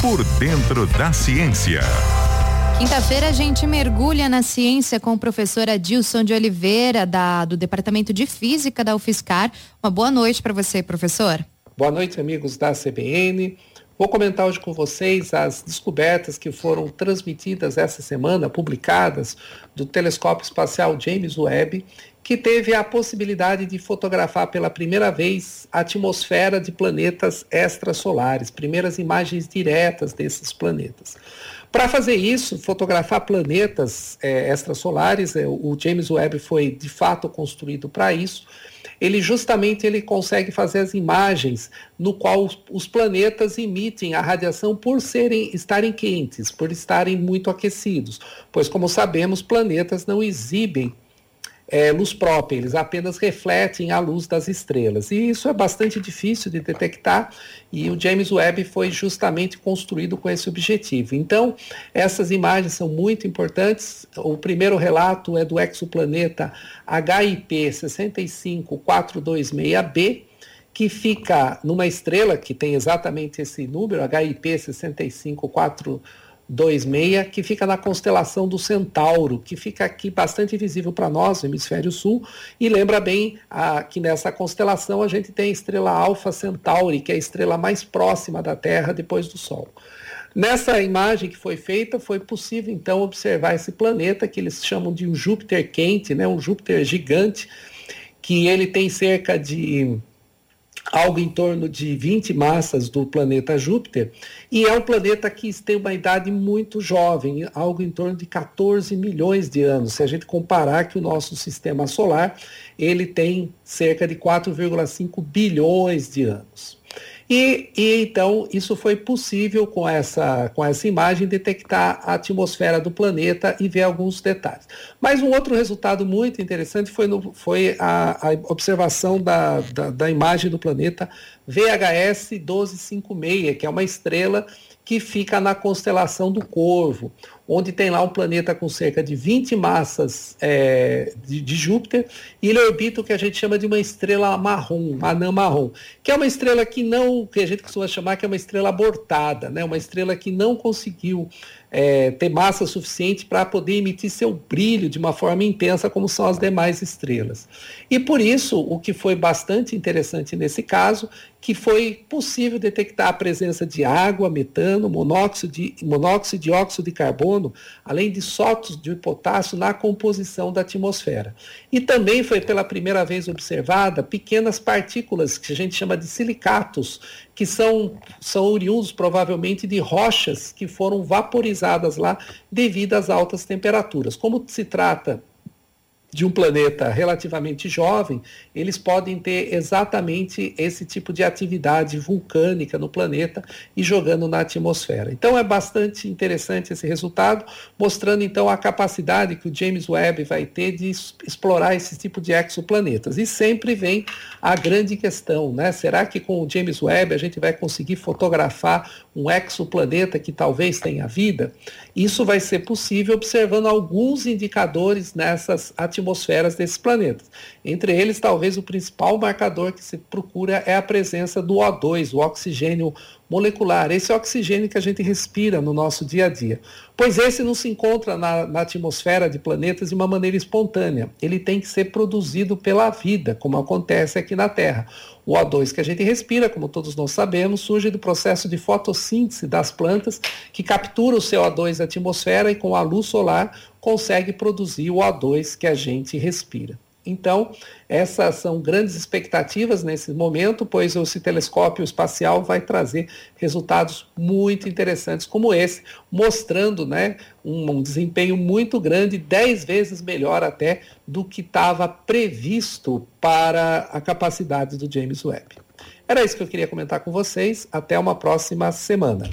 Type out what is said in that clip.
Por dentro da ciência. Quinta-feira a gente mergulha na ciência com o professor Adilson de Oliveira, da, do Departamento de Física da UFSCar. Uma boa noite para você, professor. Boa noite, amigos da CBN. Vou comentar hoje com vocês as descobertas que foram transmitidas essa semana, publicadas, do telescópio espacial James Webb, que teve a possibilidade de fotografar pela primeira vez a atmosfera de planetas extrasolares, primeiras imagens diretas desses planetas. Para fazer isso, fotografar planetas é, extrasolares, é, o James Webb foi de fato construído para isso ele justamente ele consegue fazer as imagens no qual os, planetas emitem a radiação por serem estarem quentes, por estarem muito aquecidos, pois como sabemos, planetas não exibem é, luz própria, eles apenas refletem a luz das estrelas. E isso é bastante difícil de detectar e o James Webb foi justamente construído com esse objetivo. Então, essas imagens são muito importantes. O primeiro relato é do exoplaneta HIP 65426b, que fica numa estrela que tem exatamente esse número, HIP 65426b 26, que fica na constelação do Centauro, que fica aqui bastante visível para nós, no hemisfério sul, e lembra bem a, que nessa constelação a gente tem a estrela Alpha Centauri, que é a estrela mais próxima da Terra depois do Sol. Nessa imagem que foi feita, foi possível então observar esse planeta que eles chamam de um Júpiter quente, né, um Júpiter gigante, que ele tem cerca de algo em torno de 20 massas do planeta Júpiter, e é um planeta que tem uma idade muito jovem, algo em torno de 14 milhões de anos. Se a gente comparar que o nosso sistema solar, ele tem cerca de 4,5 bilhões de anos. E, e, então isso foi possível com essa, com essa imagem detectar a atmosfera do planeta e ver alguns detalhes. Mas um outro resultado muito interessante foi, no, foi a, a, observação da, da, da imagem do planeta VHS 1256, que é uma estrela que fica na constelação do Corvo, onde tem lá um planeta com cerca de 20 massas é, de, de, Júpiter, e ele orbita o que a gente chama de uma estrela marrom, anã marrom, que é uma estrela que não, que a gente costuma chamar que é uma estrela abortada, né? uma estrela que não conseguiu é, ter massa suficiente para poder emitir seu brilho de uma forma intensa, como são as demais estrelas. E por isso, o que foi bastante interessante nesse caso, que foi possível detectar a presença de água, metano, monóxido de, monóxido e dióxido de carbono, além de sólidos de potássio na composição da atmosfera. E também foi pela primeira vez observada pequenas partículas que a gente chama de silicatos, que são, são oriundos provavelmente de rochas que foram vaporizadas lá devido às altas temperaturas. Como se trata de um planeta relativamente jovem, eles podem ter exatamente esse tipo de atividade vulcânica no planeta e jogando na atmosfera. Então é bastante interessante esse resultado, mostrando então a capacidade que o James Webb vai ter de explorar esse tipo de exoplanetas. E sempre vem a grande questão, né? Será que com o James Webb a gente vai conseguir fotografar um exoplaneta que talvez tenha vida? Isso vai ser possível observando alguns indicadores nessas atividades atmosferas desses planetas. Entre eles, talvez o principal marcador que se procura é a presença do O2, o oxigênio molecular, esse oxigênio que a gente respira no nosso dia a dia. Pois esse não se encontra na, na, atmosfera de planetas de uma maneira espontânea. Ele tem que ser produzido pela vida, como acontece aqui na Terra. O O2 que a gente respira, como todos nós sabemos, surge do processo de fotossíntese das plantas, que captura o CO2 da atmosfera e com a luz solar consegue produzir o O2 que a gente respira. Então, essas são grandes expectativas nesse momento, pois esse telescópio espacial vai trazer resultados muito interessantes como esse, mostrando né, um, um desempenho muito grande, dez vezes melhor até do que estava previsto para a capacidade do James Webb. Era isso que eu queria comentar com vocês. Até uma próxima semana.